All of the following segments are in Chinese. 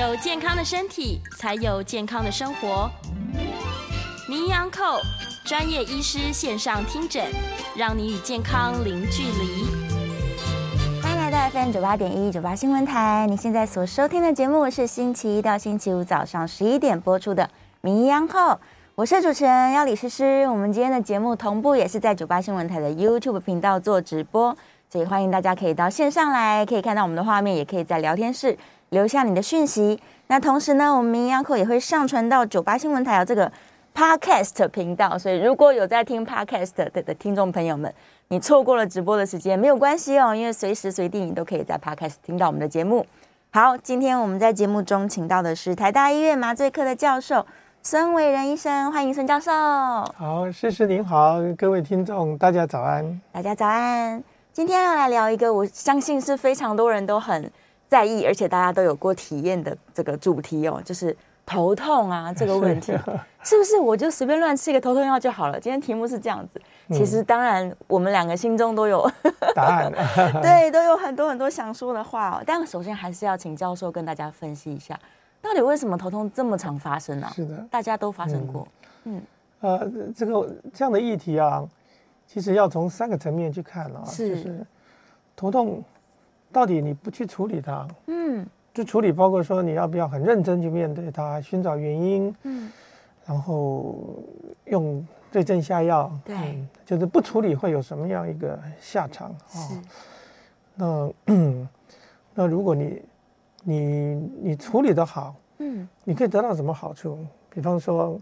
有健康的身体，才有健康的生活。名医安扣专业医师线上听诊，让你与健康零距离。欢迎来到 FM 九八点一九八新闻台。你现在所收听的节目是星期一到星期五早上十一点播出的名医安扣，我是主持人要李诗诗。我们今天的节目同步也是在九八新闻台的 YouTube 频道做直播，所以欢迎大家可以到线上来，可以看到我们的画面，也可以在聊天室。留下你的讯息。那同时呢，我们名医安扣也会上传到九八新闻台有这个 Podcast 频道，所以如果有在听 Podcast 的的听众朋友们，你错过了直播的时间没有关系哦，因为随时随地你都可以在 Podcast 听到我们的节目。好，今天我们在节目中请到的是台大医院麻醉科的教授孙伟仁医生，欢迎孙教授。好，诗诗您好，各位听众大家早安，大家早安。今天要来聊一个，我相信是非常多人都很。在意，而且大家都有过体验的这个主题哦，就是头痛啊这个问题，是不是我就随便乱吃一个头痛药就好了？今天题目是这样子，其实当然我们两个心中都有答案，对，都有很多很多想说的话哦。但首先还是要请教授跟大家分析一下，到底为什么头痛这么常发生呢？是的，大家都发生过。嗯，呃，这个这样的议题啊，其实要从三个层面去看啊，是，就是头痛。到底你不去处理它，嗯，就处理包括说你要不要很认真去面对它，寻找原因，嗯，然后用对症下药，对、嗯，就是不处理会有什么样一个下场啊？是，那 那如果你你你处理得好，嗯，你可以得到什么好处？比方说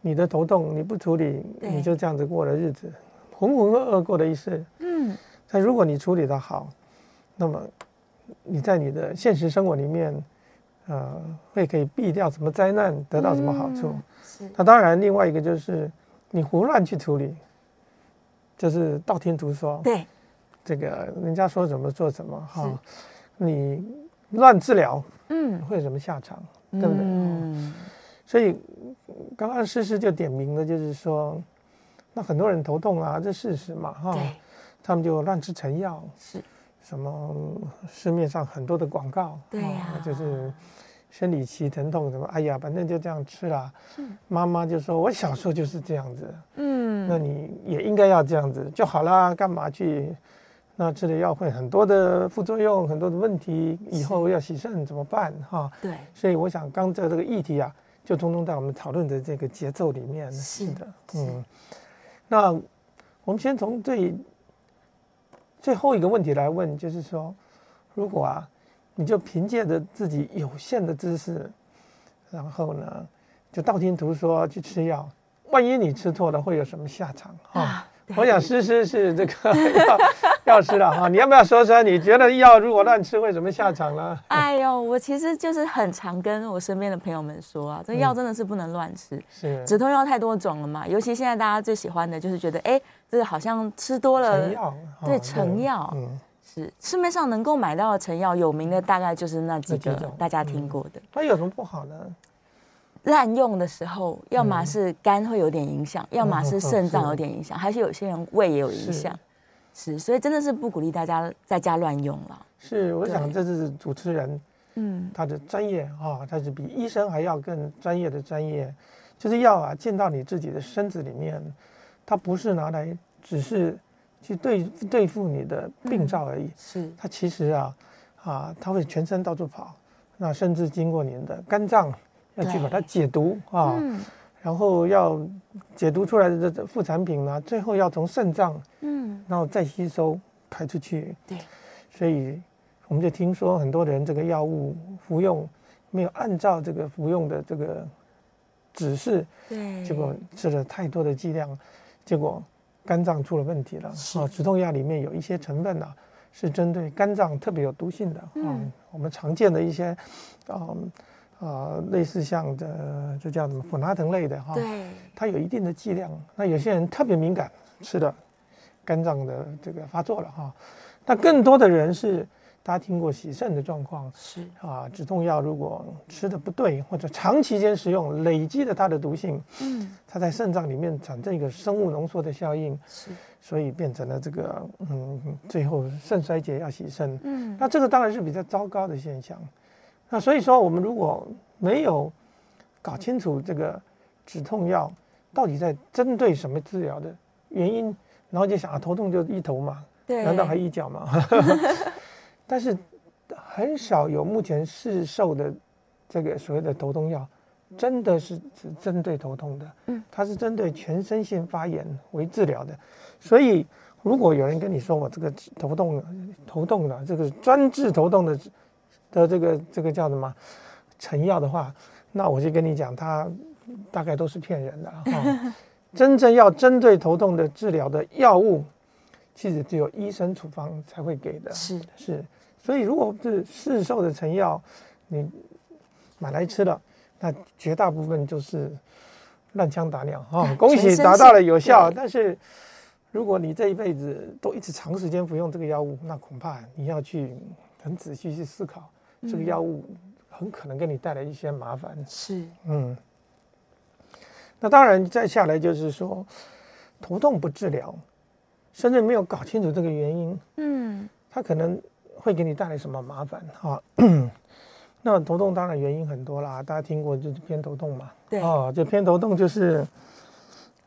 你的头痛你不处理，你就这样子过了日子，浑浑噩噩过的一生，嗯，但如果你处理得好。那么，你在你的现实生活里面，呃，会可以避掉什么灾难，得到什么好处？那当然，另外一个就是你胡乱去处理，就是道听途说。对。这个人家说什么做什么哈、哦，你乱治疗，嗯，会有什么下场？对不对？嗯。所以刚刚诗诗就点名了，就是说，那很多人头痛啊，这事实嘛哈、哦，他们就乱吃成药。是。什么市面上很多的广告，对呀、啊哦，就是生理期疼痛什么，哎呀，反正就这样吃了。妈妈就说：“我小时候就是这样子。”嗯，那你也应该要这样子就好啦，干嘛去？那吃的药会很多的副作用，很多的问题，以后要洗肾怎么办？哈，对。所以我想，刚才这个议题啊，就通通在我们讨论的这个节奏里面。是的，嗯。那我们先从最。最后一个问题来问，就是说，如果啊，你就凭借着自己有限的知识，然后呢，就道听途说去吃药，万一你吃错了，会有什么下场啊？啊我想诗诗是这个 药药师了哈，你要不要说说？你觉得药如果乱吃会怎么下场呢？哎呦，我其实就是很常跟我身边的朋友们说啊，这药真的是不能乱吃。嗯、是止痛药太多种了嘛，尤其现在大家最喜欢的就是觉得，哎，这个好像吃多了，成药对成药，嗯，是市面上能够买到的成药，有名的大概就是那几个大家听过的。那、嗯、有什么不好呢？滥用的时候，要么是肝会有点影响，嗯、要么是肾脏有点影响，还是有些人胃也有影响。是，所以真的是不鼓励大家在家乱用了。是，我想这是主持人，嗯，他的专业啊，他是比医生还要更专业的专业。就是药啊，进到你自己的身子里面，它不是拿来只是去对对付你的病灶而已。嗯、是，它其实啊，啊，它会全身到处跑，那甚至经过您的肝脏。要去把它解毒啊，嗯，然后要解毒出来的这副产品呢，最后要从肾脏，嗯，然后再吸收排出去。对，所以我们就听说很多人这个药物服用没有按照这个服用的这个指示，对，结果吃了太多的剂量，结果肝脏出了问题了。啊，止痛药里面有一些成分呢，啊，是针对肝脏特别有毒性的。嗯，我们常见的一些，嗯。啊、呃，类似像的，就叫什么普拿疼类的哈，对，它有一定的剂量。那有些人特别敏感，吃的肝脏的这个发作了哈。那更多的人是，大家听过洗肾的状况，是啊，止痛药如果吃的不对，或者长期间使用，累积了它的毒性，嗯，它在肾脏里面产生一个生物浓缩的效应，是，所以变成了这个嗯，最后肾衰竭要洗肾，嗯，那这个当然是比较糟糕的现象。那所以说，我们如果没有搞清楚这个止痛药到底在针对什么治疗的原因，然后就想啊，头痛就一头嘛，对，难道还一脚吗？但是很少有目前市售的这个所谓的头痛药，真的是只针对头痛的，嗯，它是针对全身性发炎为治疗的。所以，如果有人跟你说我这个头痛头痛的这个专治头痛的的这个这个叫什么成药的话，那我就跟你讲，它大概都是骗人的哈。真正要针对头痛的治疗的药物，其实只有医生处方才会给的。是是。所以，如果是市售的成药，你买来吃了，那绝大部分就是乱枪打鸟哈！恭喜达到了有效，但是如果你这一辈子都一直长时间服用这个药物，那恐怕你要去很仔细去思考，这个药物很可能给你带来一些麻烦。是，嗯。那当然，再下来就是说，头痛不治疗，甚至没有搞清楚这个原因，嗯，它可能。会给你带来什么麻烦啊？那头痛当然原因很多啦，大家听过就是偏头痛嘛。对啊，就偏头痛就是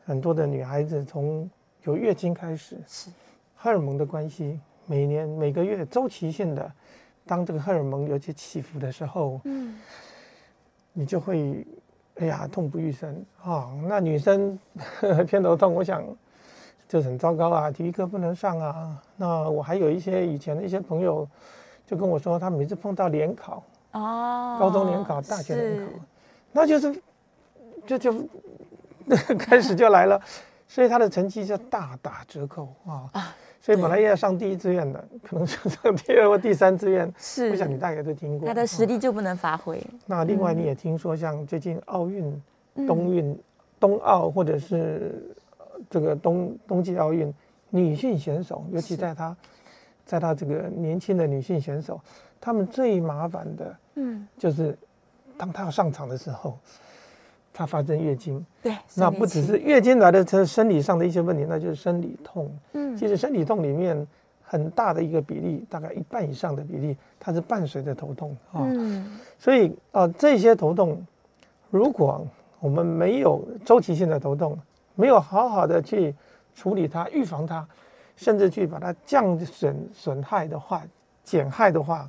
很多的女孩子从有月经开始，是荷尔蒙的关系，每年每个月周期性的，当这个荷尔蒙有些起伏的时候，嗯，你就会哎呀痛不欲生啊。那女生 偏头痛，我想。就很糟糕啊，体育课不能上啊。那我还有一些以前的一些朋友，就跟我说，他每次碰到联考，哦，高中联考、大学联考，那就是，就就 开始就来了，所以他的成绩就大打折扣啊。啊，所以本来要上第一志愿的，可能就上第二或第三志愿。是，我想你大概都听过。他的实力就不能发挥。那另外你也听说，像最近奥运、冬运、冬奥或者是。这个冬冬季奥运女性选手，尤其在她，在她这个年轻的女性选手，她们最麻烦的，嗯，就是当她要上场的时候，她发生月经，对，那不只是月经来的这生理上的一些问题，那就是生理痛，嗯，其实生理痛里面很大的一个比例，大概一半以上的比例，它是伴随着头痛。啊，嗯，所以啊，这些头痛，如果我们没有周期性的头痛。没有好好的去处理它、预防它，甚至去把它降损损害的话、减害的话，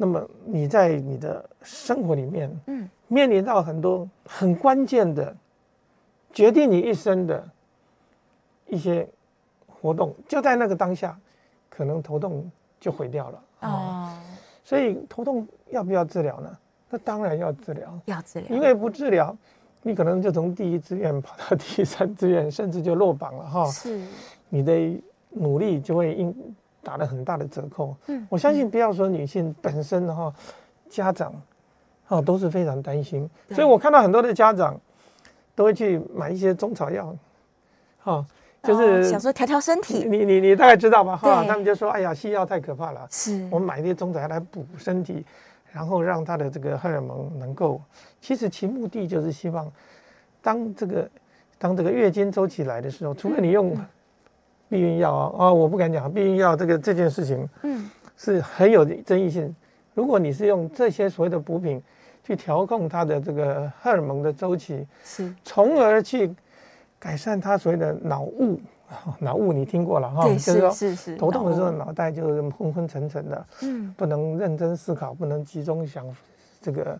那么你在你的生活里面，嗯，面临到很多很关键的、决定你一生的一些活动，就在那个当下，可能头痛就毁掉了啊。所以头痛要不要治疗呢？那当然要治疗，要治疗，因为不治疗。你可能就从第一志愿跑到第三志愿，甚至就落榜了哈。是，你的努力就会因打了很大的折扣。嗯，我相信不要说女性本身的话，家长，哦都是非常担心。所以我看到很多的家长都会去买一些中草药，哈，就是想说调调身体。你你你大概知道吧？哈，他们就说：“哎呀，西药太可怕了。”是，我们买一些中草药来补身体。然后让他的这个荷尔蒙能够，其实其目的就是希望，当这个当这个月经周期来的时候，除非你用避孕药啊，啊，我不敢讲避孕药这个这件事情，嗯，是很有争议性。如果你是用这些所谓的补品去调控它的这个荷尔蒙的周期，是，从而去改善它所谓的脑雾。脑雾你听过了哈，就是说是是头痛的时候脑袋就是昏昏沉沉的，嗯，不能认真思考，不能集中想这个，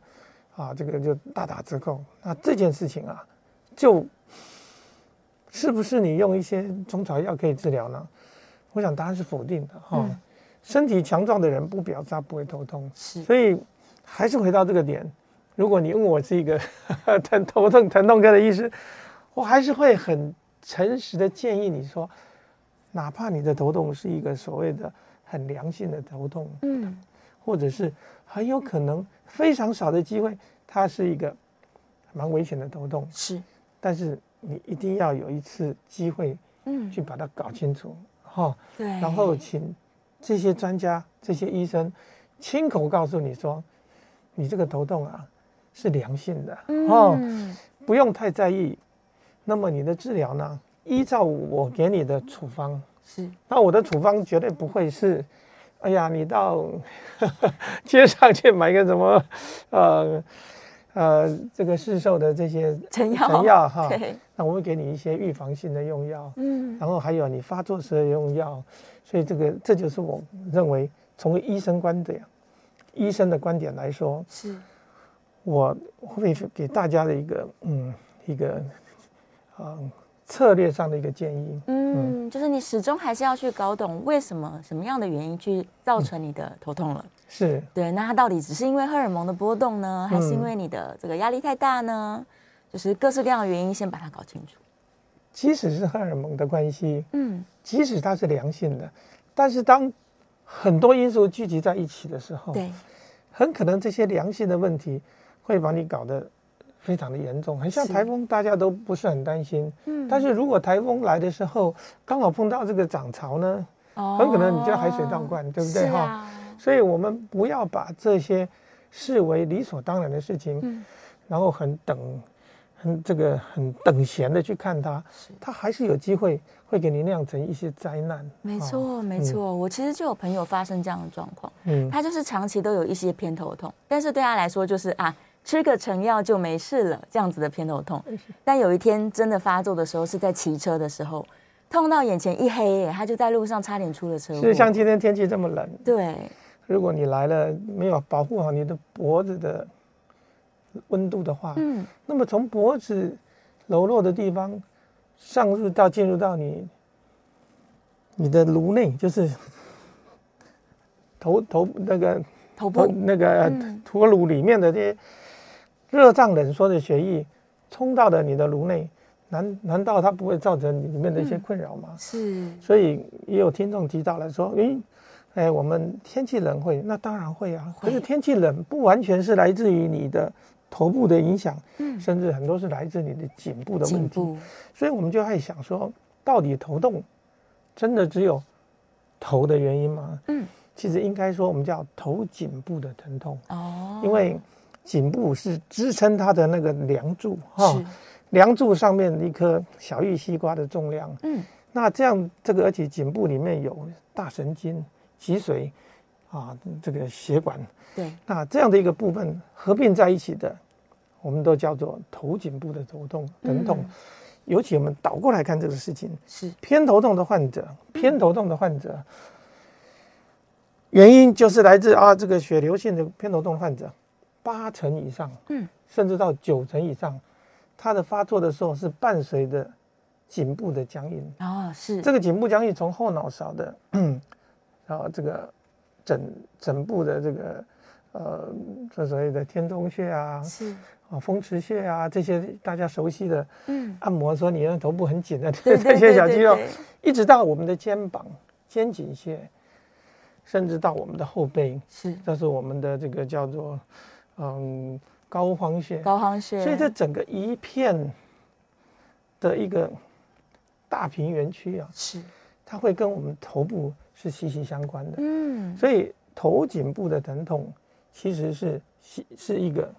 啊，这个就大打折扣。那这件事情啊，就是不是你用一些中草药可以治疗呢？我想答案是否定的哈。身体强壮的人不表示他不会头痛，是，所以还是回到这个点。如果你问我是一个 疼头痛疼痛科的医师，我还是会很。诚实的建议你说，哪怕你的头痛是一个所谓的很良性的头痛，嗯，或者是很有可能非常少的机会，它是一个蛮危险的头痛，是，但是你一定要有一次机会，嗯，去把它搞清楚，哈，对，然后请这些专家、这些医生亲口告诉你说，你这个头痛啊是良性的，哦，嗯，不用太在意。那么你的治疗呢？依照我给你的处方是，那我的处方绝对不会是哎呀，你到 街上去买个什么，呃呃，这个市售的这些成药。成药哈，那我会给你一些预防性的用药，嗯，然后还有你发作时的用药，所以这个这就是我认为从医生观点，医生的观点来说，是，我会给大家的一个嗯一个啊。呃策略上的一个建议，嗯，嗯，就是你始终还是要去搞懂为什么什么样的原因去造成你的头痛了，嗯、是。对，那它到底只是因为荷尔蒙的波动呢，还是因为你的这个压力太大呢？嗯、就是各式各样的原因，先把它搞清楚。即使是荷尔蒙的关系，嗯，即使它是良性的，但是当很多因素聚集在一起的时候，对，很可能这些良性的问题会把你搞得。非常的严重，很像台风，大家都不是很担心。嗯，但是如果台风来的时候刚好碰到这个涨潮呢，哦，很可能你就要海水倒灌，对不对？哈？啊、所以我们不要把这些视为理所当然的事情，嗯、然后很等，很这个很等闲的去看它，它还是有机会会给你酿成一些灾难。没错，哦、没错，嗯、我其实就有朋友发生这样的状况，嗯，他就是长期都有一些偏头痛，但是对他来说就是啊。吃个成药就没事了，这样子的偏头痛。但有一天真的发作的时候，是在骑车的时候，痛到眼前一黑，他就在路上差点出了车祸。是像今天天气这么冷，对，如果你来了没有保护好你的脖子的温度的话，嗯，那么从脖子柔弱的地方上入到进入到你你的颅内，就是头头那个头部那个头颅里面的这些。热胀冷缩的血液冲到了你的颅内，难难道它不会造成里面的一些困扰吗？嗯、是，所以也有听众提到了说，诶，哎，我们天气冷会，那当然会啊。可是天气冷不完全是来自于你的头部的影响，嗯，甚至很多是来自你的颈部的问题。所以我们就在想说，到底头痛真的只有头的原因吗？嗯，其实应该说我们叫头颈部的疼痛哦，因为。颈部是支撑它的那个梁柱哈，梁柱上面一颗小玉西瓜的重量，嗯，那这样这个而且颈部里面有大神经、脊髓啊，这个血管，对，那这样的一个部分合并在一起的，我们都叫做头颈部的头痛疼痛。尤其我们倒过来看这个事情，是。偏头痛的患者，偏头痛的患者，原因就是来自啊这个血流性的偏头痛患者。八成以上，嗯，甚至到九成以上，它的发作的时候是伴随着颈部的僵硬啊、哦，是。这个颈部僵硬从后脑勺的，嗯，然后这个枕枕部的这个呃，这所谓的天中穴啊，是啊，风池穴啊，这些大家熟悉的，嗯，按摩说你的头部很紧的 这些小肌肉，一直到我们的肩膀、肩颈穴，甚至到我们的后背，是，这是我们的这个叫做。嗯，高肓穴，高肓穴，所以这整个一片的一个大平原区啊，是。它会跟我们头部是息息相关的。嗯，所以头颈部的疼痛其实是是是一个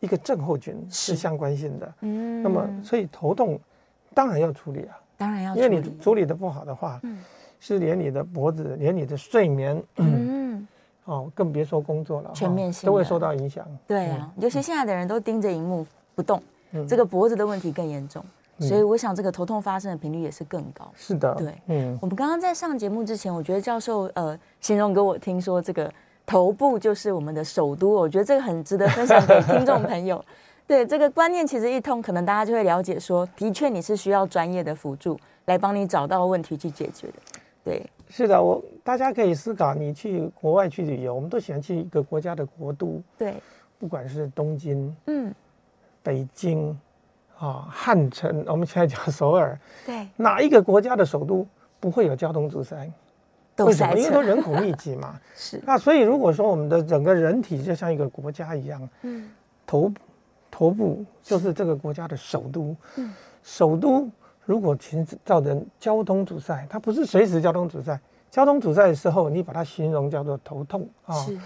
一个症候群，是。相关性的。嗯，那么所以头痛当然要处理啊，当然要，因为你处理的不好的话，嗯，是连你的脖子，连你的睡眠，嗯。哦，更别说工作了，全面性都会受到影响。对啊，尤其现在的人都盯着荧幕不动，这个脖子的问题更严重，所以我想这个头痛发生的频率也是更高。是的，对，嗯，我们刚刚在上节目之前，我觉得教授呃形容给我听说，这个头部就是我们的首都，我觉得这个很值得分享给听众朋友。对，这个观念其实一通，可能大家就会了解说，的确你是需要专业的辅助来帮你找到问题去解决的。对。是的，我大家可以思考，你去国外去旅游，我们都喜欢去一个国家的国都，对，不管是东京，嗯，北京，啊，汉城，我们现在讲 首尔，对，哪一个国家的首都不会有交通阻塞？为什么？因为都人口密集嘛。是。那所以如果说我们的整个人体就像一个国家一样，嗯，头头部就是这个国家的首都，嗯，首都。如果其实造成交通阻塞，它不是随时交通阻塞。交通阻塞的时候，你把它形容叫做头痛啊。是。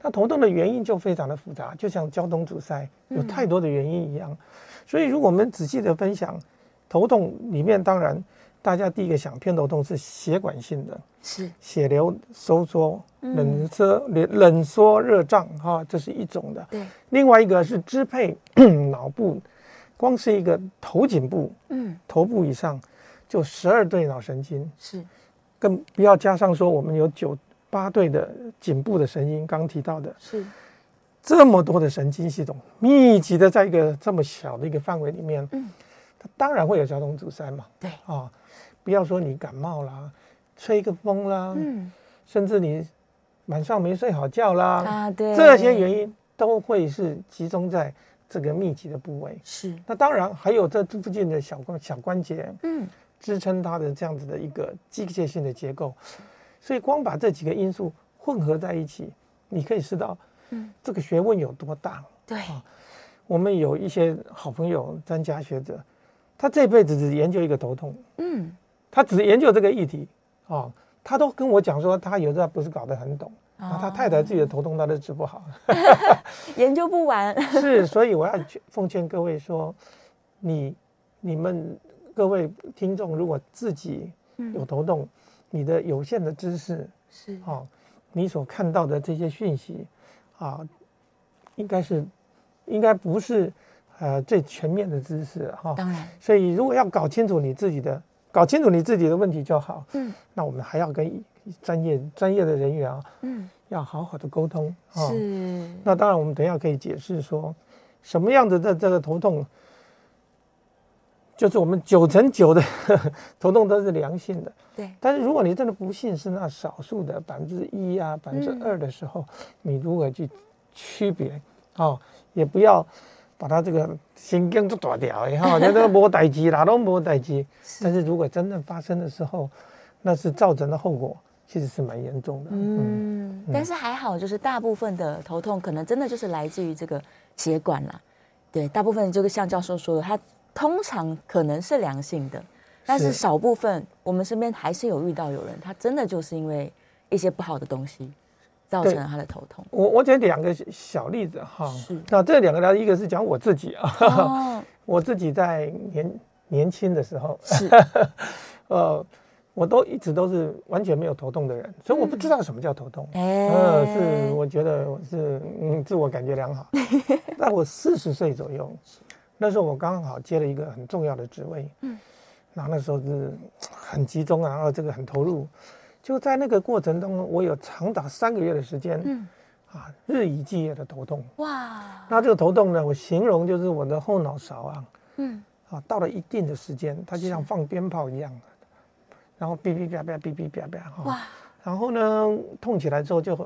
那头痛的原因就非常的复杂，就像交通阻塞有太多的原因一样。嗯、所以，如果我们仔细的分享，头痛里面当然大家第一个想偏头痛是血管性的，是血流收缩、冷缩、冷冷缩热胀，哈，这是一种的。对，另外一个是支配 脑部，光是一个头颈部，嗯，头部以上就十二对脑神经，是，更不要加上说我们有九八对的颈部的神经，刚刚提到的，是。这么多的神经系统密集的在一个这么小的一个范围里面，嗯，它当然会有交通阻塞嘛。对。啊，不要说你感冒啦，吹个风啦，嗯，甚至你晚上没睡好觉啦，啊，对，这些原因都会是集中在这个密集的部位。是，那当然还有这附近的小关小关节，嗯，支撑它的这样子的一个机械性的结构。所以光把这几个因素混合在一起，你可以知道。嗯，这个学问有多大？对啊，我们有一些好朋友、专家学者，他这辈子只研究一个头痛，嗯，他只研究这个议题啊，他都跟我讲说，他有时候不是搞得很懂，啊，他太太自己的头痛他都治不好，研究不完。是，所以我要奉劝各位说，你、你们各位听众，如果自己有头痛，你的有限的知识是啊，你所看到的这些讯息。啊，应该是，应该不是，呃，最全面的知识哈。当然。所以，如果要搞清楚你自己的，搞清楚你自己的问题就好。嗯。那我们还要跟专业专业的人员啊，嗯，要好好的沟通。是。那当然，我们等一下可以解释说，什么样子的这个头痛，就是我们九成九的 头痛都是良性的。对，但是如果你真的不幸是那少数的百分之一啊，百分之二的时候，嗯、你如何去区别？哦，也不要把他这个神经都断掉，哈，觉得没代机，哪都没代志。但是如果真正发生的时候，那是造成的后果其实是蛮严重的。嗯，嗯，但是还好，就是大部分的头痛可能真的就是来自于这个血管啦。对，大部分就是像教授说的，它通常可能是良性的。但是少部分，我们身边还是有遇到有人，他真的就是因为一些不好的东西，造成了他的头痛。我我举两个小例子哈，是那这两个呢，一个是讲我自己啊，哦、我自己在年年轻的时候是，呃，我都一直都是完全没有头痛的人，所以我不知道什么叫头痛。嗯、呃，是我觉得我是嗯自我感觉良好。在我四十岁左右，那时候我刚好接了一个很重要的职位。嗯。然后那时候是很集中啊，然后这个很投入，就在那个过程中，我有长达三个月的时间，嗯，啊，日以继夜的头痛。哇！那这个头痛呢，我形容就是我的后脑勺啊，嗯，啊，到了一定的时间，它就像放鞭炮一样，然后哔哔啪啪，哔哔啪啪，哈。然后呢，痛起来之后就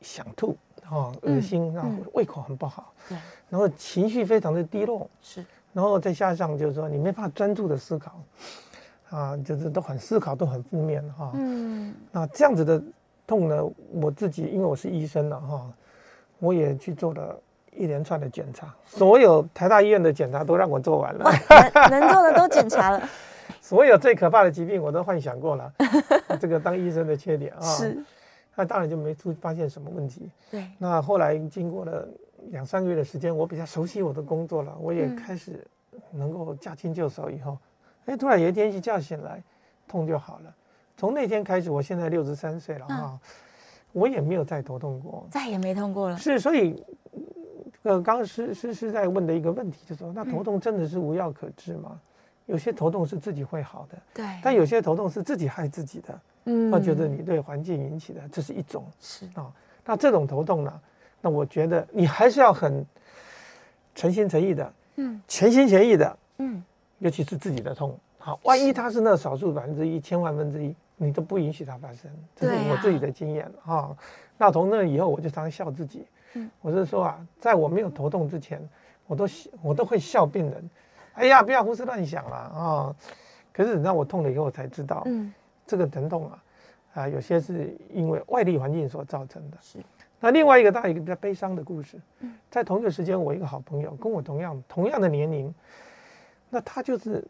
想吐，啊，恶心，然后胃口很不好，对，然后情绪非常的低落，是。然后再加上就是说你没办法专注的思考，啊，就是都很思考都很负面哈。嗯。那这样子的痛呢，我自己因为我是医生了哈，我也去做了一连串的检查，所有台大医院的检查都让我做完了，能能做的都检查了，所有最可怕的疾病我都幻想过了，这个当医生的缺点啊。是。那当然就没出发现什么问题。对。那后来经过了。两三个月的时间，我比较熟悉我的工作了，我也开始能够驾轻就熟。以后，哎，突然有一天一觉醒来，痛就好了。从那天开始，我现在六十三岁了哈，我也没有再头痛过，再也没痛过了。是，所以，呃，刚刚是是是在问的一个问题，就是说，那头痛真的是无药可治吗？有些头痛是自己会好的，对，但有些头痛是自己害自己的，嗯，或者你对环境引起的，这是一种，是。啊，那这种头痛呢？那我觉得你还是要很诚心诚意的，嗯，全心全意的，嗯，尤其是自己的痛，好，万一他是那少数百分之一、千万分之一，你都不允许它发生，这是我自己的经验哈。那从那以后，我就常常笑自己，嗯，我是说啊，在我没有头痛之前，我都我都会笑病人，哎呀，不要胡思乱想了啊。可是等到我痛了以后，我才知道，嗯，这个疼痛啊，啊，有些是因为外力环境所造成的，是。那另外一个，大一个比较悲伤的故事，在同一个时间，我一个好朋友跟我同样同样的年龄，那他就是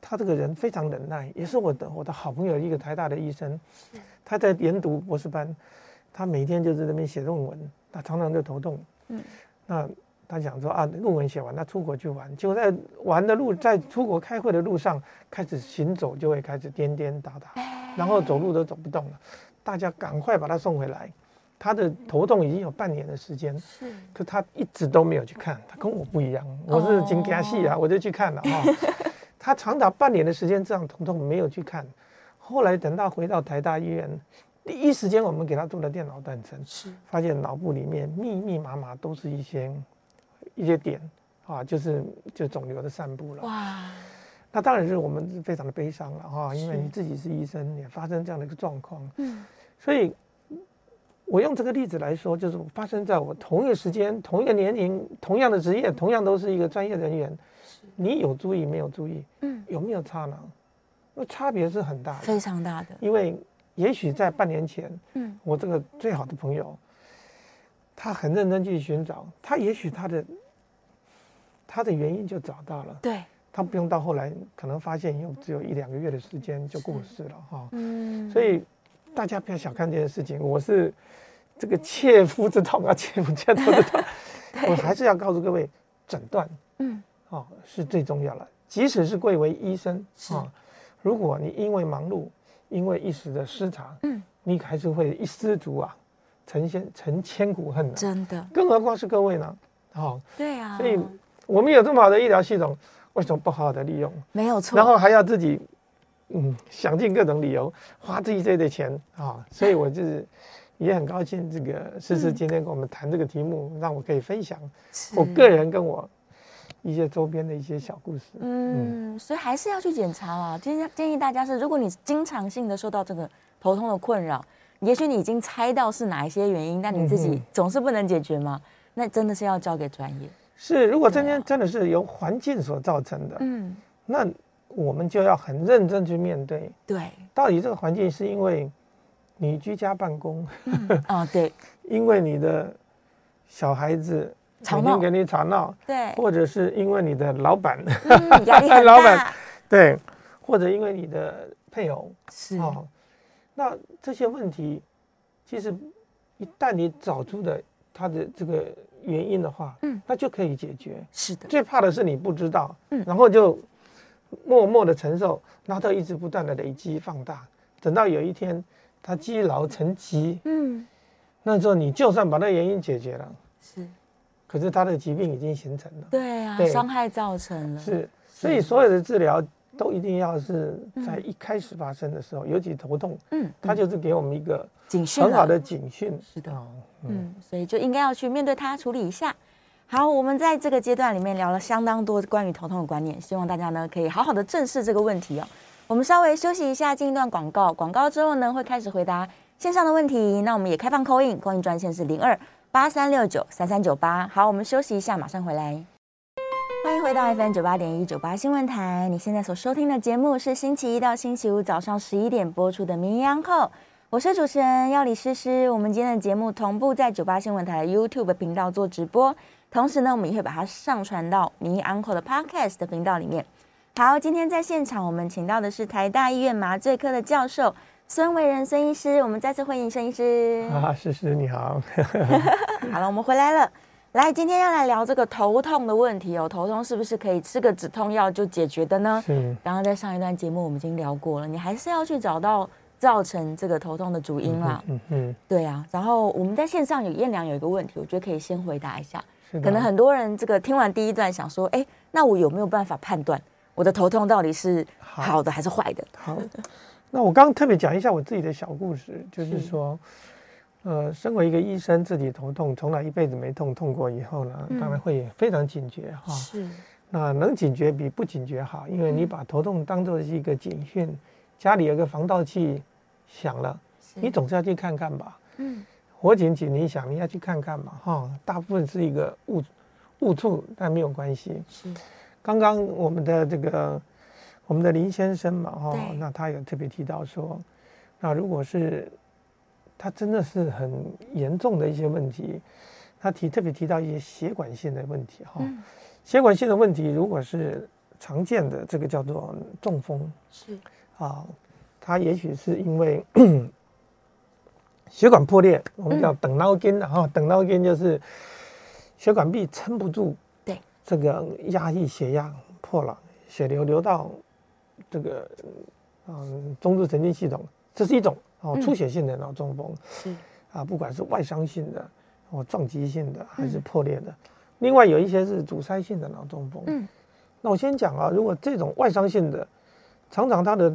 他这个人非常忍耐，也是我的我的好朋友，一个台大的医生，他在研读博士班，他每天就是在那边写论文，他常常就头痛，嗯，那他想说啊，论文写完，他出国去玩，结果在玩的路，在出国开会的路上开始行走，就会开始颠颠倒倒，然后走路都走不动了。大家赶快把他送回来。他的头痛已经有半年的时间，是，可他一直都没有去看。他跟我不一样，我是金家系啊，我就去看了哈。他长达半年的时间这样头痛没有去看，后来等到回到台大医院，第一时间我们给他做了电脑断层，是，发现脑部里面密密麻麻都是一些一些点啊，就是就肿瘤的散布了。哇，那当然是我们非常的悲伤了哈，因为你自己是医生，也发生这样的一个状况，嗯，所以。我用这个例子来说，就是发生在我同一个时间、同一个年龄、同样的职业、同样都是一个专业人员，你有注意没有注意？嗯，有没有差呢？那差别是很大的，非常大的。因为也许在半年前，嗯，我这个最好的朋友，他很认真去寻找，他也许他的他的原因就找到了，对，他不用到后来可能发现又只有一两个月的时间就过世了哈，嗯，所以大家不要小看这件事情，我是。这个切肤之痛啊，切肤切肤之痛，我还是要告诉各位，诊断，嗯，哦，是最重要的。即使是贵为医生啊，如果你因为忙碌，因为一时的失察，嗯，你还是会一失足啊，成千成千古恨的。真的，更何况是各位呢？哦，对啊，所以我们有这么好的医疗系统，为什么不好好的利用？没有错。然后还要自己，嗯，想尽各种理由花自己一堆的钱啊，所以我就是。也很高兴，这个诗诗今天跟我们谈这个题目，嗯、让我可以分享我个人跟我一些周边的一些小故事。嗯，嗯，所以还是要去检查啦。建议建议大家是，如果你经常性的受到这个头痛的困扰，也许你已经猜到是哪一些原因，但你自己总是不能解决吗？嗯、那真的是要交给专业。是，如果今天真的是由环境所造成的，嗯，那我们就要很认真去面对。对，到底这个环境是因为？你居家办公，啊对，因为你的小孩子每天给你吵闹，对，或者是因为你的老板 老板，对，或者因为你的配偶是。哦，那这些问题其实一旦你找出的他的这个原因的话，嗯，那就可以解决。是的，最怕的是你不知道，嗯，然后就默默的承受，然后一直不断的累积放大，等到有一天。他积劳成疾，嗯，那时候你就算把那原因解决了，是，可是他的疾病已经形成了，对啊，伤害造成了，是，所以所有的治疗都一定要是在一开始发生的时候，尤其头痛，嗯，他就是给我们一个警讯，很好的警讯，是的，嗯，所以就应该要去面对它，处理一下。好，我们在这个阶段里面聊了相当多关于头痛的观念，希望大家呢可以好好的正视这个问题哦。我们稍微休息一下，进一段广告。广告之后呢，会开始回答线上的问题。那我们也开放 call in，call in 专线是零二八三六九三三九八。好，我们休息一下，马上回来。欢迎回到 FM 九八点一九八新闻台。你现在所收听的节目是星期一到星期五早上十一点播出的《名医央叩》，我是主持人要李诗诗。我们今天的节目同步在九八新闻台的 YouTube 频道做直播，同时呢，我们也会把它上传到《名医央叩》的 Podcast 的频道里面。好，今天在现场，我们请到的是台大医院麻醉科的教授孙维仁孙医师，我们再次欢迎孙医师。啊，诗诗你好。好了，我们回来了。来，今天要来聊这个头痛的问题哦。头痛是不是可以吃个止痛药就解决的呢？是。刚刚在上一段节目我们已经聊过了，你还是要去找到造成这个头痛的主因啦。嗯嗯。对啊，然后我们在线上有燕良有一个问题，我觉得可以先回答一下。是。可能很多人这个听完第一段想说，哎，那我有没有办法判断？我的头痛到底是好的还是坏的？好，那我刚刚特别讲一下我自己的小故事，就是说，呃，身为一个医生，自己头痛，从来一辈子没痛，痛过以后呢，当然会非常警觉哈。是，那能警觉比不警觉好，因为你把头痛当做是一个警讯，家里有个防盗器响了，你总是要去看看吧。嗯，火警警铃响，你要去看看嘛哈。大部分是一个误误触，但没有关系。是。刚刚我们的这个我们的林先生嘛，哈，那他有特别提到说，那如果是他真的是很严重的一些问题，他提特别提到一些血管性的问题，哈，血管性的问题如果是常见的，这个叫做中风，是。啊，它也许是因为 血管破裂，我们叫等脑筋，然后等脑筋就是。血管壁撑不住，对，这个压抑血压破了，血流流到这个嗯中枢神经系统，这是一种哦出血性的脑中风，是。啊，不管是外伤性的哦撞击性的还是破裂的，嗯、另外有一些是阻塞性的脑中风，嗯，那我先讲啊，如果这种外伤性的，常常它的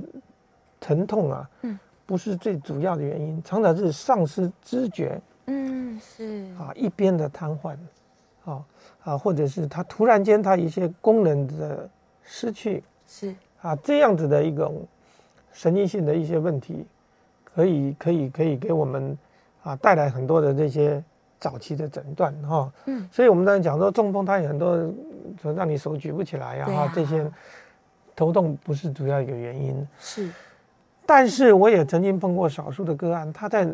疼痛啊，嗯。不是最主要的原因，常常是丧失知觉，嗯，是。啊，一边的瘫痪，啊啊，或者是他突然间他一些功能的失去，是。啊，这样子的一种神经性的一些问题，可以可以可以给我们啊带来很多的这些早期的诊断哈，嗯，所以我们当然讲说中风，它有很多说让你手举不起来呀，啊，这些头痛不是主要一个原因，是。但是我也曾经碰过少数的个案，他在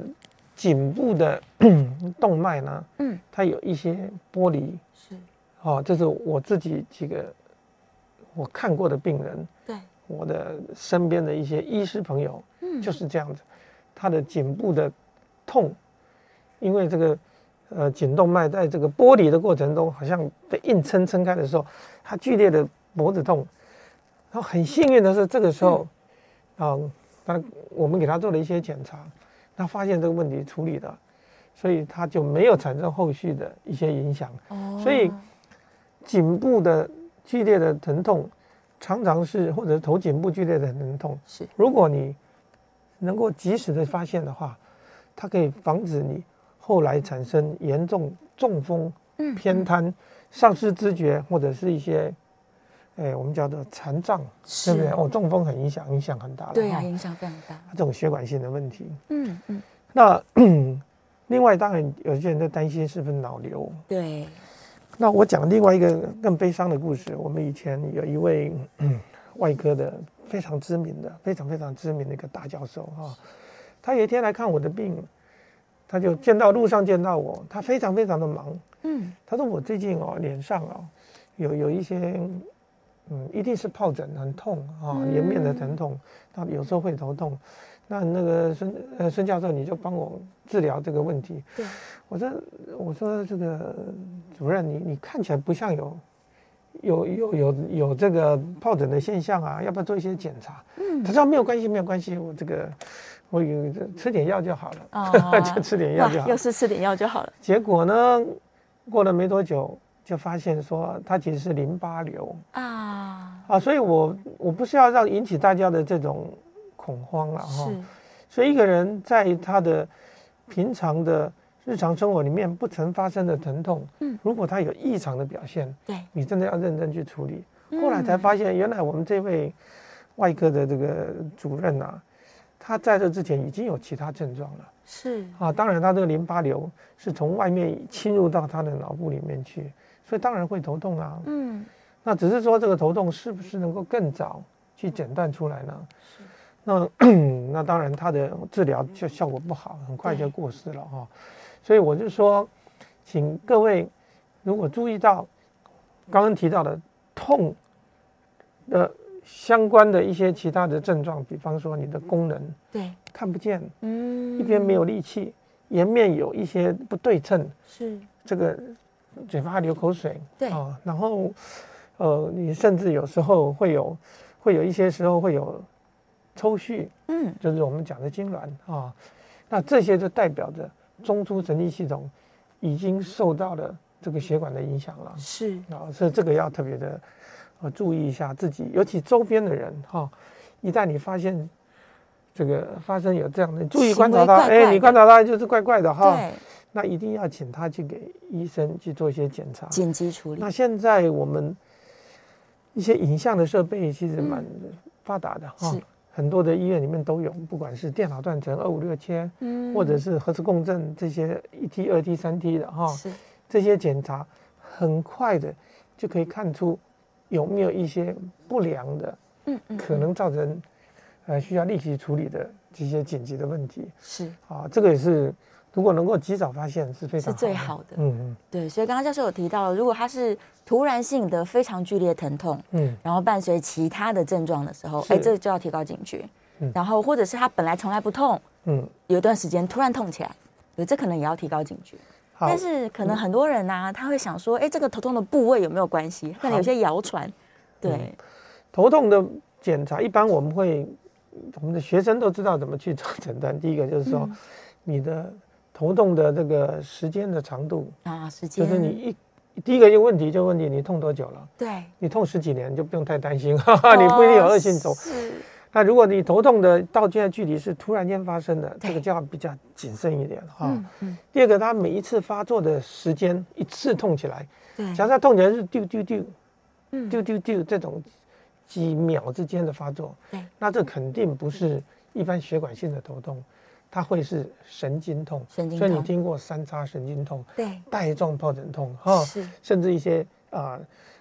颈部的 动脉呢，嗯，他有一些剥离，是，哦，这是我自己几个我看过的病人，对，我的身边的一些医师朋友，嗯，就是这样子，他的颈部的痛，因为这个呃颈动脉在这个剥离的过程中，好像被硬撑撑开的时候，他剧烈的脖子痛，然后很幸运的是这个时候，啊。嗯那我们给他做了一些检查，他发现这个问题处理了，所以他就没有产生后续的一些影响。哦，所以颈部的剧烈的疼痛，常常是或者头颈部剧烈的疼痛，是如果你能够及时的发现的话，它可以防止你后来产生严重中风、偏瘫、丧失知觉或者是一些。哎，我们叫做残障，对不对？哦，中风很影响，影响很大了。对呀、啊，影响非常大。这种血管性的问题。嗯嗯。那 另外，当然有些人在担心是不是脑瘤。对。那我讲另外一个更悲伤的故事。我们以前有一位、嗯、外科的非常知名的、非常非常知名的一个大教授哈，他有一天来看我的病，他就见到路上见到我，他非常非常的忙。嗯。他说我最近哦脸上哦有有一些。嗯，一定是疱疹很痛啊，颜、哦、面的疼痛，他有时候会头痛。那那个孙呃孙教授，你就帮我治疗这个问题。对，我说我说这个主任，你你看起来不像有有有有有这个疱疹的现象啊，要不要做一些检查？嗯，他说没有关系，没有关系，我这个我有 吃点药就好了，啊、就吃点药就好了，又是吃点药就好了。结果呢，过了没多久。就发现说他其实是淋巴瘤啊啊，所以我我不是要让引起大家的这种恐慌了哈。是，所以一个人在他的平常的日常生活里面不曾发生的疼痛，嗯，如果他有异常的表现，对，你真的要认真去处理。后来才发现，原来我们这位外科的这个主任啊，他在这之前已经有其他症状了。是啊，当然他这个淋巴瘤是从外面侵入到他的脑部里面去。所以当然会头痛啊，嗯，那只是说这个头痛是不是能够更早去诊断出来呢？是，那 那当然他的治疗就效果不好，很快就过世了哈。所以我就说，请各位如果注意到刚刚提到的痛的相关的一些其他的症状，比方说你的功能对。看不见，嗯，一边没有力气，颜面有一些不对称，是。这个。嘴巴流口水，对。啊、哦，然后，呃，你甚至有时候会有，会有一些时候会有抽搐，嗯，就是我们讲的痉挛啊、哦，那这些就代表着中枢神经系统已经受到了这个血管的影响了，是。啊、哦，所以这个要特别的呃注意一下自己，尤其周边的人哈、哦，一旦你发现这个发生有这样的，注意观察他，哎，你观察他就是怪怪的哈。那一定要请他去给医生去做一些检查，紧急处理。那现在我们一些影像的设备其实蛮发达的哈，很多的医院里面都有，不管是电脑断层二五六切，嗯，或者是核磁共振这些一 T、二 T、三 T 的哈，是这些检查很快的就可以看出有没有一些不良的，嗯嗯，可能造成呃需要立即处理的这些紧急的问题。是啊，这个也是。如果能够及早发现是非常好，是最好的。嗯嗯，对，所以刚刚教授有提到，如果他是突然性的非常剧烈疼痛，嗯，然后伴随其他的症状的时候，哎，这就要提高警觉。嗯，然后或者是他本来从来不痛，嗯，有一段时间突然痛起来，对，这可能也要提高警觉。但是可能很多人呢、啊，他会想说，哎，这个头痛的部位有没有关系？可能有些谣传。对、嗯，头痛的检查，一般我们会，我们的学生都知道怎么去做诊断。第一个就是说，嗯、你的头痛的这个时间的长度啊，时间就是你一第一个一个问题就问你，你痛多久了？对，你痛十几年就不用太担心，哈哈，你不一定有恶性肿。是。那如果你头痛的到现在距离是突然间发生的，这个就要比较谨慎一点哈。嗯嗯。第二个，它每一次发作的时间，一次痛起来，对，假设它痛起来是丢丢丢，嗯，丢丢丢这种几秒之间的发作，对，那这肯定不是一般血管性的头痛，它会是神经痛。神经痛。所以你听过三叉神经痛，对，带状疱疹痛，哈，是，甚至一些啊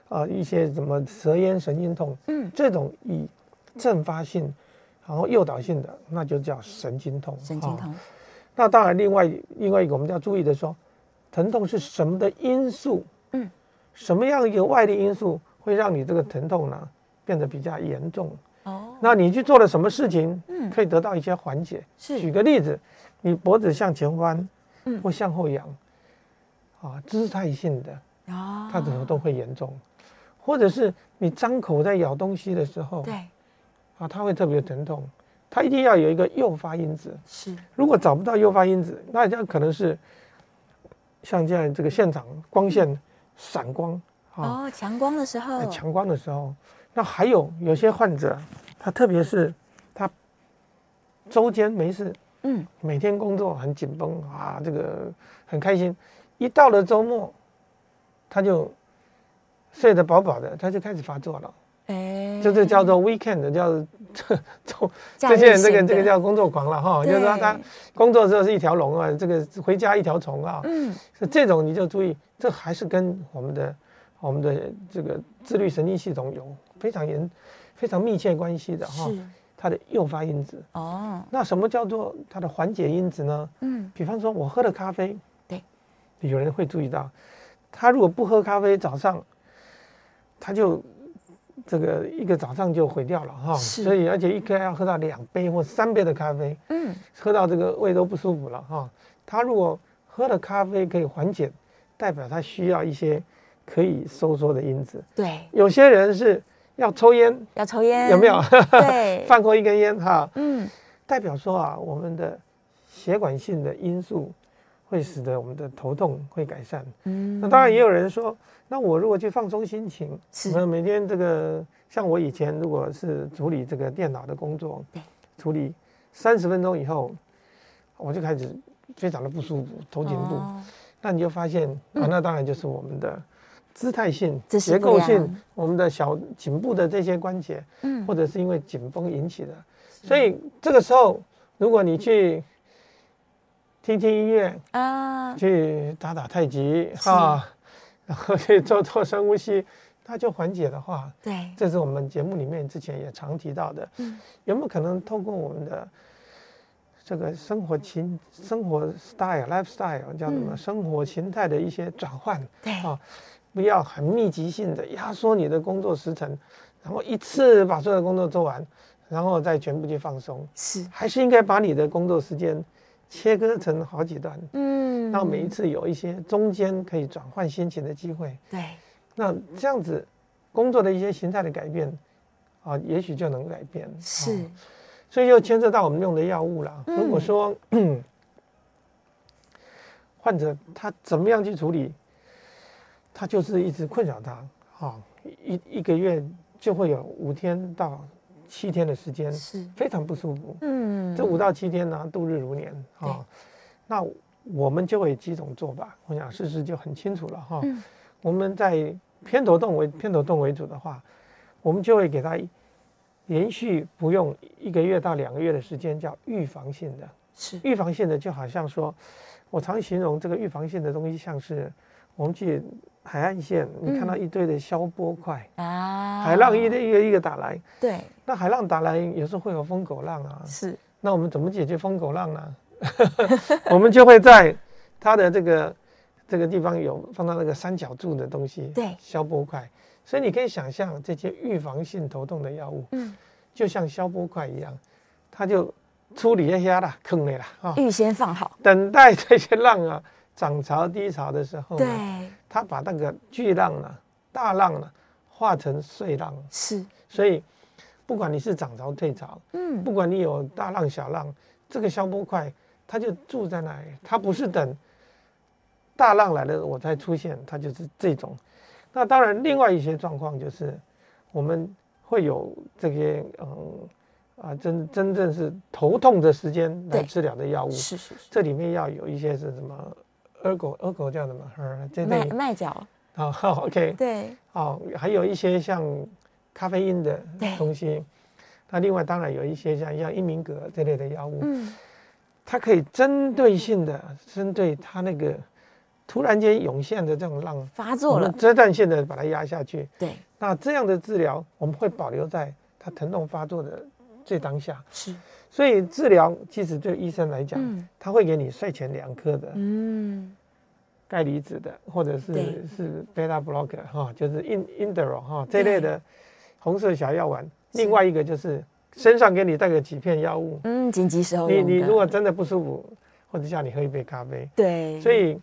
啊一些什么舌咽神经痛，嗯，这种以。阵发性，然后诱导性的，那就叫神经痛。神经痛。那当然，另外另外一个我们要注意的说，疼痛是什么的因素？嗯，什么样一个外力因素会让你这个疼痛呢变得比较严重？哦，那你去做了什么事情，嗯，可以得到一些缓解？是。举个例子，你脖子向前弯，嗯，或向后仰，啊，姿态性的，啊，它可能都会严重，或者是你张口在咬东西的时候，对。啊，它会特别疼痛，它一定要有一个诱发因子。是，如果找不到诱发因子，那这样可能是像这样这个现场光线闪光哦，强光的时候，强光的时候，那还有有些患者，他特别是他周间没事，嗯，每天工作很紧绷啊，这个很开心，一到了周末，他就睡得饱饱的，他就开始发作了。哎，就是叫做 weekend，叫 这这这些人这个这个叫工作狂了哈，就是说他工作的时候是一条龙啊，这个回家一条虫啊，嗯，是这种你就注意，这还是跟我们的我们的这个自律神经系统有非常严非常密切关系的哈，它的诱发因子哦，那什么叫做它的缓解因子呢？嗯，比方说我喝了咖啡，对，有人会注意到，他如果不喝咖啡，早上他就。这个一个早上就毁掉了哈，所以而且一天要喝到两杯或三杯的咖啡，嗯，喝到这个胃都不舒服了哈。他如果喝了咖啡可以缓解，代表他需要一些可以收缩的因子。对，有些人是要抽烟，要抽烟，有没有？对，放过一根烟哈，嗯，代表说啊，我们的血管性的因素会使得我们的头痛会改善。嗯，那当然也有人说。那我如果去放松心情，是，那每天这个像我以前如果是处理这个电脑的工作，对，处理三十分钟以后，我就开始非常的不舒服，头颈部。哦、那你就发现、嗯、啊，那当然就是我们的姿态性、结构性，我们的小颈部的这些关节，嗯，或者是因为紧绷引起的。所以这个时候，如果你去听听音乐啊，去打打太极哈。然后去做做深呼吸，它就缓解的话，对，这是我们节目里面之前也常提到的。嗯，有没有可能透过我们的这个生活情、生活 style、lifestyle 叫什么生活形态的一些转换？对啊，不要很密集性的压缩你的工作时程，然后一次把所有的工作做完，然后再全部去放松。是，还是应该把你的工作时间切割成好几段。嗯。让每一次有一些中间可以转换心情的机会，对，那这样子工作的一些形态的改变，啊，也许就能改变。是，所以就牵涉到我们用的药物了。如果说 患者他怎么样去处理，他就是一直困扰他，啊，一一个月就会有五天到七天的时间是非常不舒服。嗯，这五到七天呢，度日如年啊。那我们就会几种做法，我想试试就很清楚了哈。嗯、我们在偏头痛为偏头痛为主的话，我们就会给他连续服用一个月到两个月的时间，叫预防性的。是预防性的，就好像说，我常形容这个预防性的东西，像是我们去海岸线，你看到一堆的消波块啊，海浪一个一个一个打来，对，那海浪打来有时候会有疯狗浪啊，是，那我们怎么解决疯狗浪呢？我们就会在它的这个这个地方有放到那个三角柱的东西，对，消波块。所以你可以想象这些预防性头痛的药物，嗯，就像消波块一样，它就处理一下啦，坑你啦啊，预先放好，等待这些浪啊涨潮低潮的时候，对，它把那个巨浪呢、大浪呢化成碎浪，是，所以不管你是涨潮退潮，嗯，不管你有大浪小浪，这个消波块它就住在那里，它不是等大浪来了我才出现，它就是这种。那当然，另外一些状况就是我们会有这些嗯。啊，真真正是头痛的时间来治疗的药物，是是是，这里面要有一些是什么，ergo，ergo 叫什么？耳，这类麦角。啊，，OK。对。哦，还有一些像咖啡因的东西。那另外当然有一些像像英明格这类的药物，嗯，它可以针对性的针对它那个突然间涌现的这种浪发作了，阶段性的把它压下去。对。那这样的治疗我们会保留在它疼痛发作的。最当下是，所以治疗其实对医生来讲，嗯、他会给你睡前两颗的，嗯，钙离子的，或者是是 beta blocker 哈，就是 in Inderal 哈这类的红色小药丸。另外一个就是身上给你带个几片药物，嗯，紧急时候你你如果真的不舒服，或者叫你喝一杯咖啡，对，所以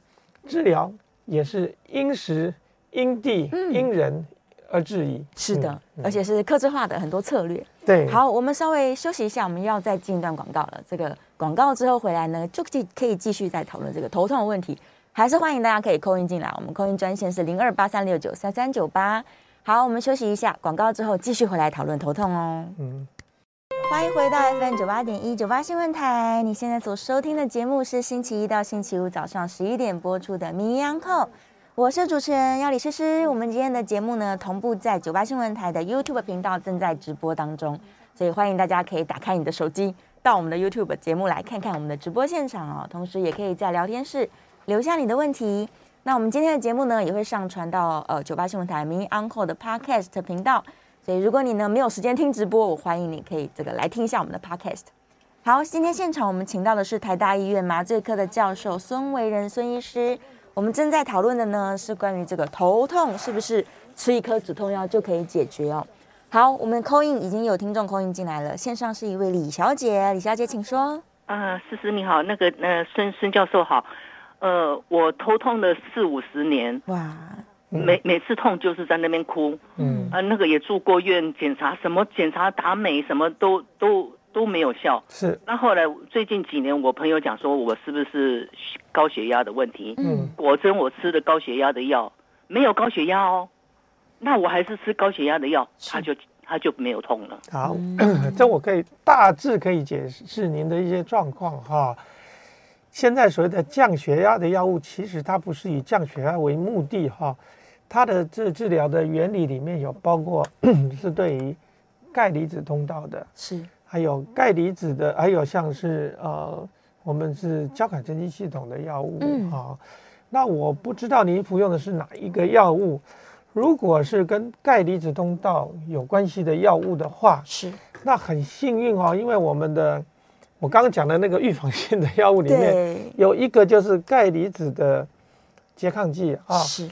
治疗也是因时因地、嗯、因人。而治宜是的，而且是克制化的很多策略。对，好，我们稍微休息一下，我们要再进一段广告了。这个广告之后回来呢，就可以可以继续再讨论这个头痛的问题。还是欢迎大家可以 call in 进来，我们 call in 专线是零二八三六九三三九八。好，我们休息一下，广告之后继续回来讨论头痛哦。嗯，欢迎回到 FM 九八点一九八新闻台，你现在所收听的节目是星期一到星期五早上十一点播出的《名医央叩》。我是主持人要李诗诗，我们今天的节目呢，同步在九八新闻台的 YouTube 频道正在直播当中，所以欢迎大家可以打开你的手机，到我们的 YouTube 节目来看看我们的直播现场哦。同时，也可以在聊天室留下你的问题。那我们今天的节目呢，也会上传到呃九八新闻台名医 Uncle 的 Podcast 频道，所以如果你呢没有时间听直播，我欢迎你可以这个来听一下我们的 Podcast。好，今天现场我们请到的是台大医院麻醉科的教授孙维仁孙医师。我们正在讨论的呢，是关于这个头痛是不是吃一颗止痛药就可以解决哦。好，我们 call in 已经有听众 call in 进来了，线上是一位李小姐，李小姐请说。啊，思思你好，那个呃孙孙教授好，呃我头痛了四五十年，哇，每每次痛就是在那边哭，嗯啊那个也住过院检查，什么检查打美什么都都。都没有效，是。那后来最近几年，我朋友讲说，我是不是高血压的问题？嗯，果真我吃的高血压的药没有高血压哦，那我还是吃高血压的药，他就他就没有痛了。好，这我可以大致可以解释您的一些状况哈。现在所谓的降血压的药物，其实它不是以降血压为目的哈，它的治治疗的原理里面有包括 是对于钙离子通道的，是。还有钙离子的，还有像是呃，我们是交感神经系统的药物啊、嗯哦。那我不知道您服用的是哪一个药物。如果是跟钙离子通道有关系的药物的话，是那很幸运哦，因为我们的我刚刚讲的那个预防性的药物里面有一个就是钙离子的拮抗剂啊，是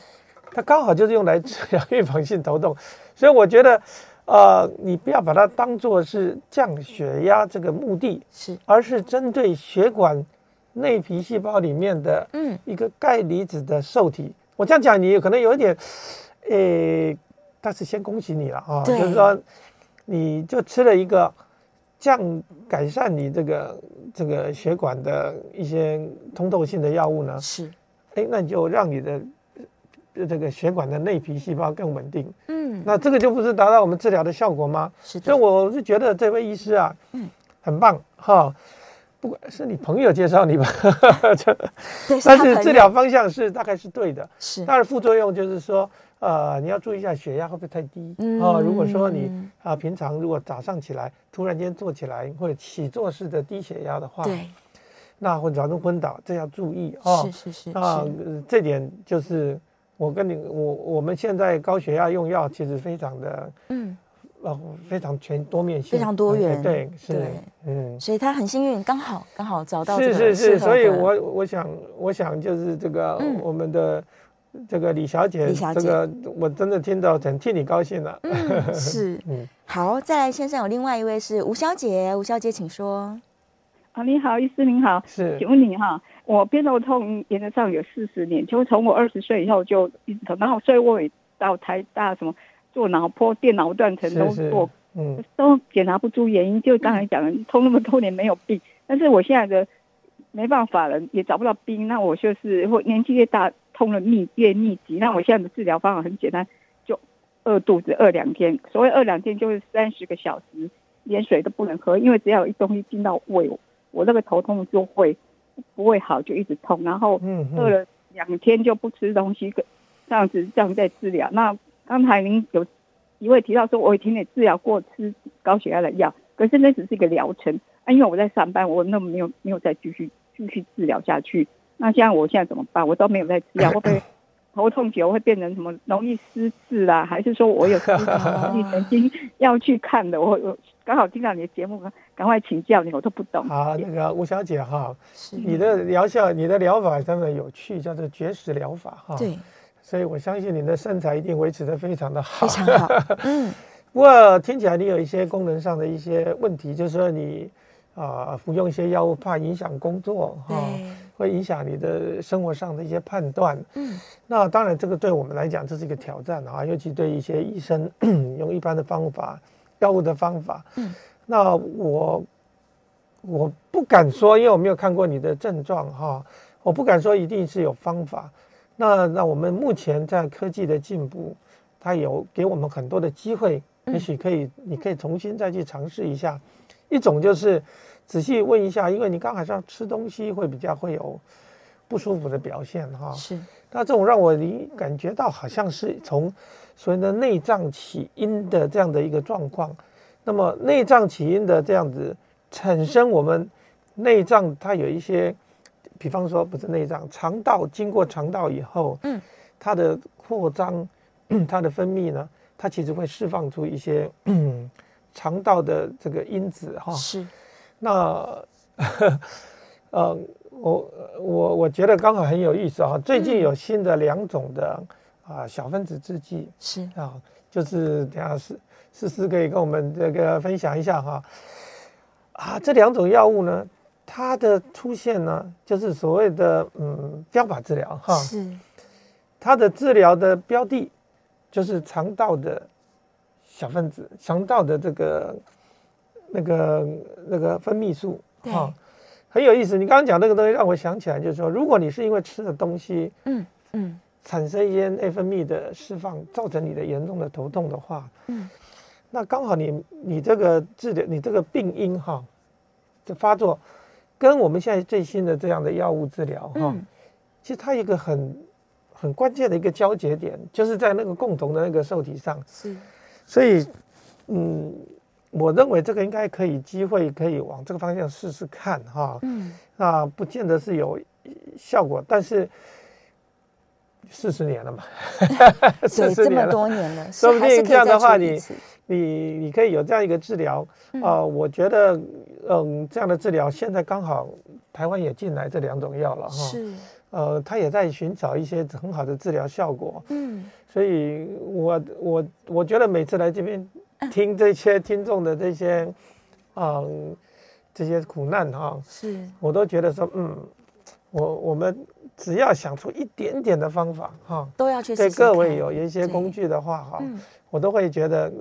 它刚好就是用来治疗预防性头痛，所以我觉得。呃，你不要把它当做是降血压这个目的，是，而是针对血管内皮细胞里面的嗯一个钙离子的受体。嗯、我这样讲，你可能有一点，诶，但是先恭喜你了啊，就是说，你就吃了一个降改善你这个这个血管的一些通透性的药物呢，是，诶，那你就让你的。这个血管的内皮细胞更稳定，嗯，那这个就不是达到我们治疗的效果吗？是的，所以我是觉得这位医师啊，嗯，很棒哈。不管是你朋友介绍你吧，对，但是治疗方向是大概是对的，是。但是副作用就是说，呃，你要注意一下血压会不会太低啊？如果说你啊平常如果早上起来突然间坐起来或者起坐式的低血压的话，对，那会造成昏倒，这要注意啊。是是是。啊，这点就是。我跟你，我我们现在高血压用药其实非常的，嗯，哦，非常全多面性，非常多元，对，是，对。嗯，所以他很幸运，刚好刚好找到是是是，所以我我想我想就是这个我们的这个李小姐，李小姐，这个我真的听到很替你高兴了，嗯，是，嗯，好，再来先生有另外一位是吴小姐，吴小姐请说。啊，你好，医师您好，是，请问你哈，我偏头痛原则上有四十年，就从我二十岁以后就一直疼，然后所以我也到台大什么做脑波、电脑断层都做，嗯，都检查不出原因。就刚才讲的，痛那么多年没有病，但是我现在的没办法了，也找不到病，那我就是会年纪越大，痛的密越密集。那我现在的治疗方法很简单，就饿肚子饿两天，所谓饿两天就是三十个小时连水都不能喝，因为只要有一东西进到胃。我那个头痛就会不会好，就一直痛，然后饿了两天就不吃东西，这样子这样在治疗。那刚才您有一位提到说，我以前也治疗过吃高血压的药，可是那只是一个疗程啊，因为我在上班，我那么没有没有再继续继续治疗下去。那现在我现在怎么办？我都没有在吃药，会不会头痛久会变成什么容易失智啦？还是说我有什么神经要去看的？我我刚好听到你的节目。赶快请教你，我都不懂。好，那个吴小姐哈，你的疗效、你的疗法真的有趣，叫做绝食疗法哈。对，所以我相信你的身材一定维持的非常的好。非常好。嗯。不过听起来你有一些功能上的一些问题，就是说你啊、呃、服用一些药物怕影响工作哈，会影响你的生活上的一些判断。嗯。那当然，这个对我们来讲这是一个挑战啊，尤其对一些医生 用一般的方法、药物的方法。嗯。那我我不敢说，因为我没有看过你的症状哈，我不敢说一定是有方法。那那我们目前在科技的进步，它有给我们很多的机会，也许可以，你可以重新再去尝试一下。一种就是仔细问一下，因为你刚好像吃东西会比较会有不舒服的表现哈。是。那这种让我你感觉到好像是从所以呢内脏起因的这样的一个状况。那么内脏起因的这样子产生，我们内脏它有一些，比方说不是内脏，肠道经过肠道以后，嗯，它的扩张，它的分泌呢，它其实会释放出一些嗯 肠道的这个因子哈。是。那，呃，我我我觉得刚好很有意思啊，最近有新的两种的啊小分子制剂是啊，就是等下是。思思可以跟我们这个分享一下哈，啊，这两种药物呢，它的出现呢，就是所谓的嗯标靶治疗哈，是，它的治疗的标的就是肠道的小分子，肠道的这个那个那个分泌素哈，很有意思。你刚刚讲那个东西让我想起来，就是说，如果你是因为吃的东西，嗯嗯，产生一些内分泌的释放，造成你的严重的头痛的话，嗯。那刚好你你这个治疗你这个病因哈，这发作跟我们现在最新的这样的药物治疗哈，嗯、其实它一个很很关键的一个交节点，就是在那个共同的那个受体上。是，所以嗯，我认为这个应该可以机会可以往这个方向试试看哈。嗯，那不见得是有效果，但是。四十年了嘛，对，这么多年了，说不定这样的话你，你你你可以有这样一个治疗啊。我觉得，嗯，这样的治疗现在刚好台湾也进来这两种药了哈。是，呃，他也在寻找一些很好的治疗效果。嗯，所以我我我觉得每次来这边听这些听众的这些，嗯，这些苦难哈，是，我都觉得说，嗯，我我们。只要想出一点点的方法，哈，都要去试试。对各位有一些工具的话，哈，我都会觉得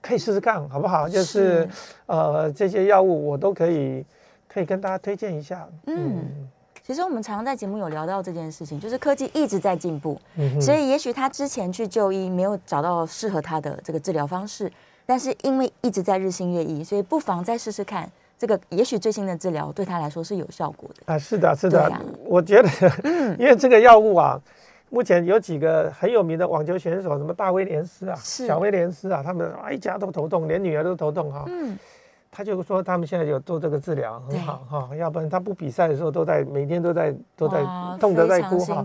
可以试试看，好不好？就是呃，这些药物我都可以可以跟大家推荐一下。嗯，其实我们常常在节目有聊到这件事情，就是科技一直在进步，所以也许他之前去就医没有找到适合他的这个治疗方式，但是因为一直在日新月异，所以不妨再试试看。这个也许最新的治疗对他来说是有效果的啊！是的，是的，啊、我觉得，因为这个药物啊，目前有几个很有名的网球选手，什么大威廉斯啊、小威廉斯啊，他们一家都头痛，连女儿都头痛哈。嗯，他就说他们现在有做这个治疗很好哈，要不然他不比赛的时候都在每天都在都在痛得在哭哈。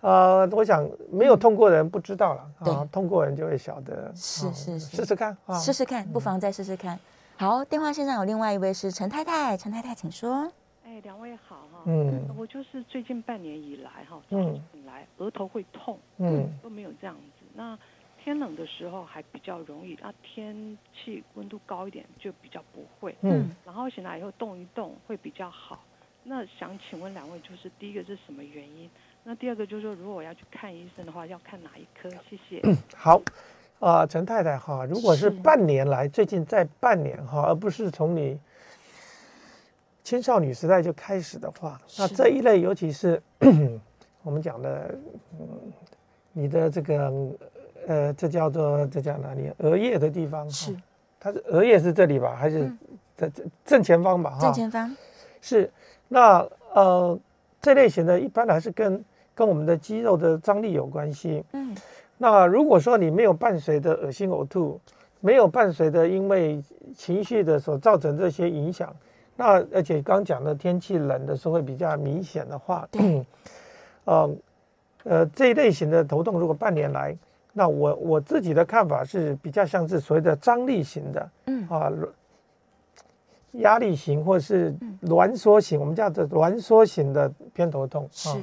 呃，我想没有痛过的人不知道了啊，痛过人就会晓得。是是是，试试看啊，试试看，不妨再试试看。好，电话线上有另外一位是陈太太，陈太太请说。哎，两位好哈。嗯，我就是最近半年以来哈，早上醒来额头会痛，嗯，都没有这样子。那天冷的时候还比较容易，啊，天气温度高一点就比较不会。嗯，然后醒来以后动一动会比较好。那想请问两位，就是第一个是什么原因？那第二个就是说，如果我要去看医生的话，要看哪一科？谢谢。嗯、好，啊、呃，陈太太哈，如果是半年来，最近在半年哈，而不是从你青少年时代就开始的话，那这一类，尤其是 我们讲的，嗯，你的这个，呃，这叫做这叫哪里？额叶的地方是，它是额叶是这里吧？还是在正正前方吧？哈，正前方是。那呃，这类型的一般还是跟跟我们的肌肉的张力有关系。嗯，那如果说你没有伴随的恶心呕吐，没有伴随的因为情绪的所造成这些影响，那而且刚讲的天气冷的时候会比较明显的话，对，呃呃这一类型的头痛如果半年来，那我我自己的看法是比较像是所谓的张力型的，嗯啊。压力型或是挛缩型，嗯、我们叫做挛缩型的偏头痛啊。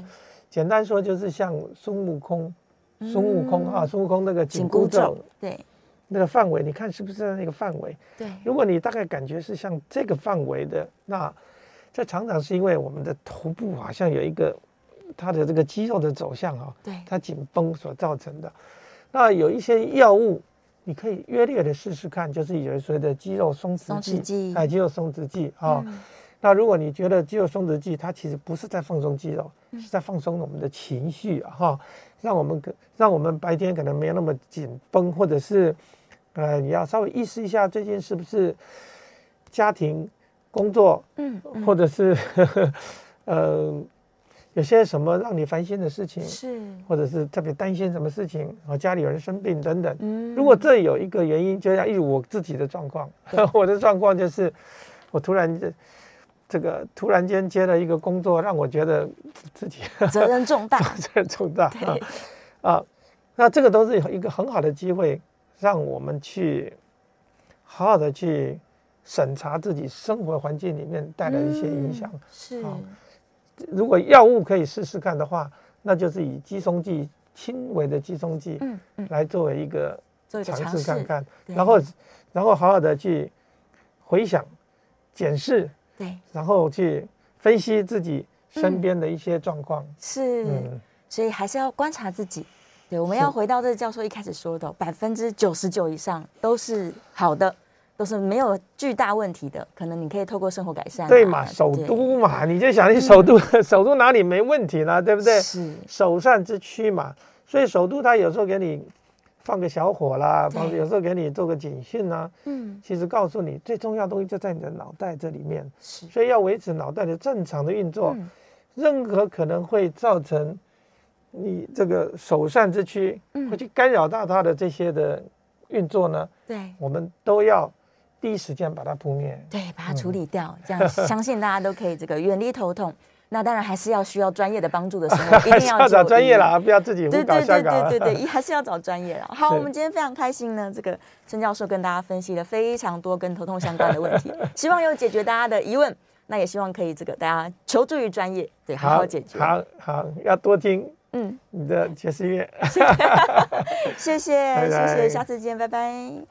简单说就是像孙悟空，嗯、孙悟空啊，孙悟空那个紧箍咒，对，那个范围，你看是不是在那个范围？对。如果你大概感觉是像这个范围的，那这常常是因为我们的头部好像有一个它的这个肌肉的走向啊，对，它紧绷所造成的。那有一些药物。你可以约略的试试看，就是有所谓的肌肉松弛剂，哎，肌肉松弛剂啊。嗯、那如果你觉得肌肉松弛剂它其实不是在放松肌肉，嗯、是在放松我们的情绪啊，哈，让我们可让我们白天可能没有那么紧绷，或者是呃，你要稍微意识一下最近是不是家庭工作，嗯，嗯或者是 呃。有些什么让你烦心的事情，是，或者是特别担心什么事情，啊，家里有人生病等等。嗯，如果这有一个原因，就像例如我自己的状况，我的状况就是，我突然这这个突然间接了一个工作，让我觉得自己 责任重大，责任重大对。啊。啊，那这个都是一个很好的机会，让我们去好好的去审查自己生活环境里面带来的一些影响，嗯、是。啊如果药物可以试试看的话，那就是以肌松剂轻微的肌松剂，嗯嗯，来作为一个尝试看看，嗯、然后然后好好的去回想、检视，对，然后去分析自己身边的一些状况，嗯、是，嗯，所以还是要观察自己。对，我们要回到这个教授一开始说的，百分之九十九以上都是好的。都是没有巨大问题的，可能你可以透过生活改善、啊。对嘛，首都嘛，你就想你首都，嗯、首都哪里没问题呢？对不对？是首善之区嘛，所以首都它有时候给你放个小火啦，放有时候给你做个警讯啊。嗯，其实告诉你最重要的东西就在你的脑袋这里面。是，所以要维持脑袋的正常的运作，嗯、任何可能会造成你这个首善之躯、嗯、会去干扰到它的这些的运作呢？对，我们都要。第一时间把它扑灭，对，把它处理掉，嗯、这样相信大家都可以这个远离头痛。那当然还是要需要专业的帮助的时候，一定要，要找专业啦，不要自己胡搞瞎搞。对对对对对，还是要找专业了。好，我们今天非常开心呢，这个陈教授跟大家分析了非常多跟头痛相关的问题，希望有解决大家的疑问。那也希望可以这个大家求助于专业，对，好好解决。好好，好，要多听嗯你的爵士乐。谢谢，谢谢，下次见，拜拜。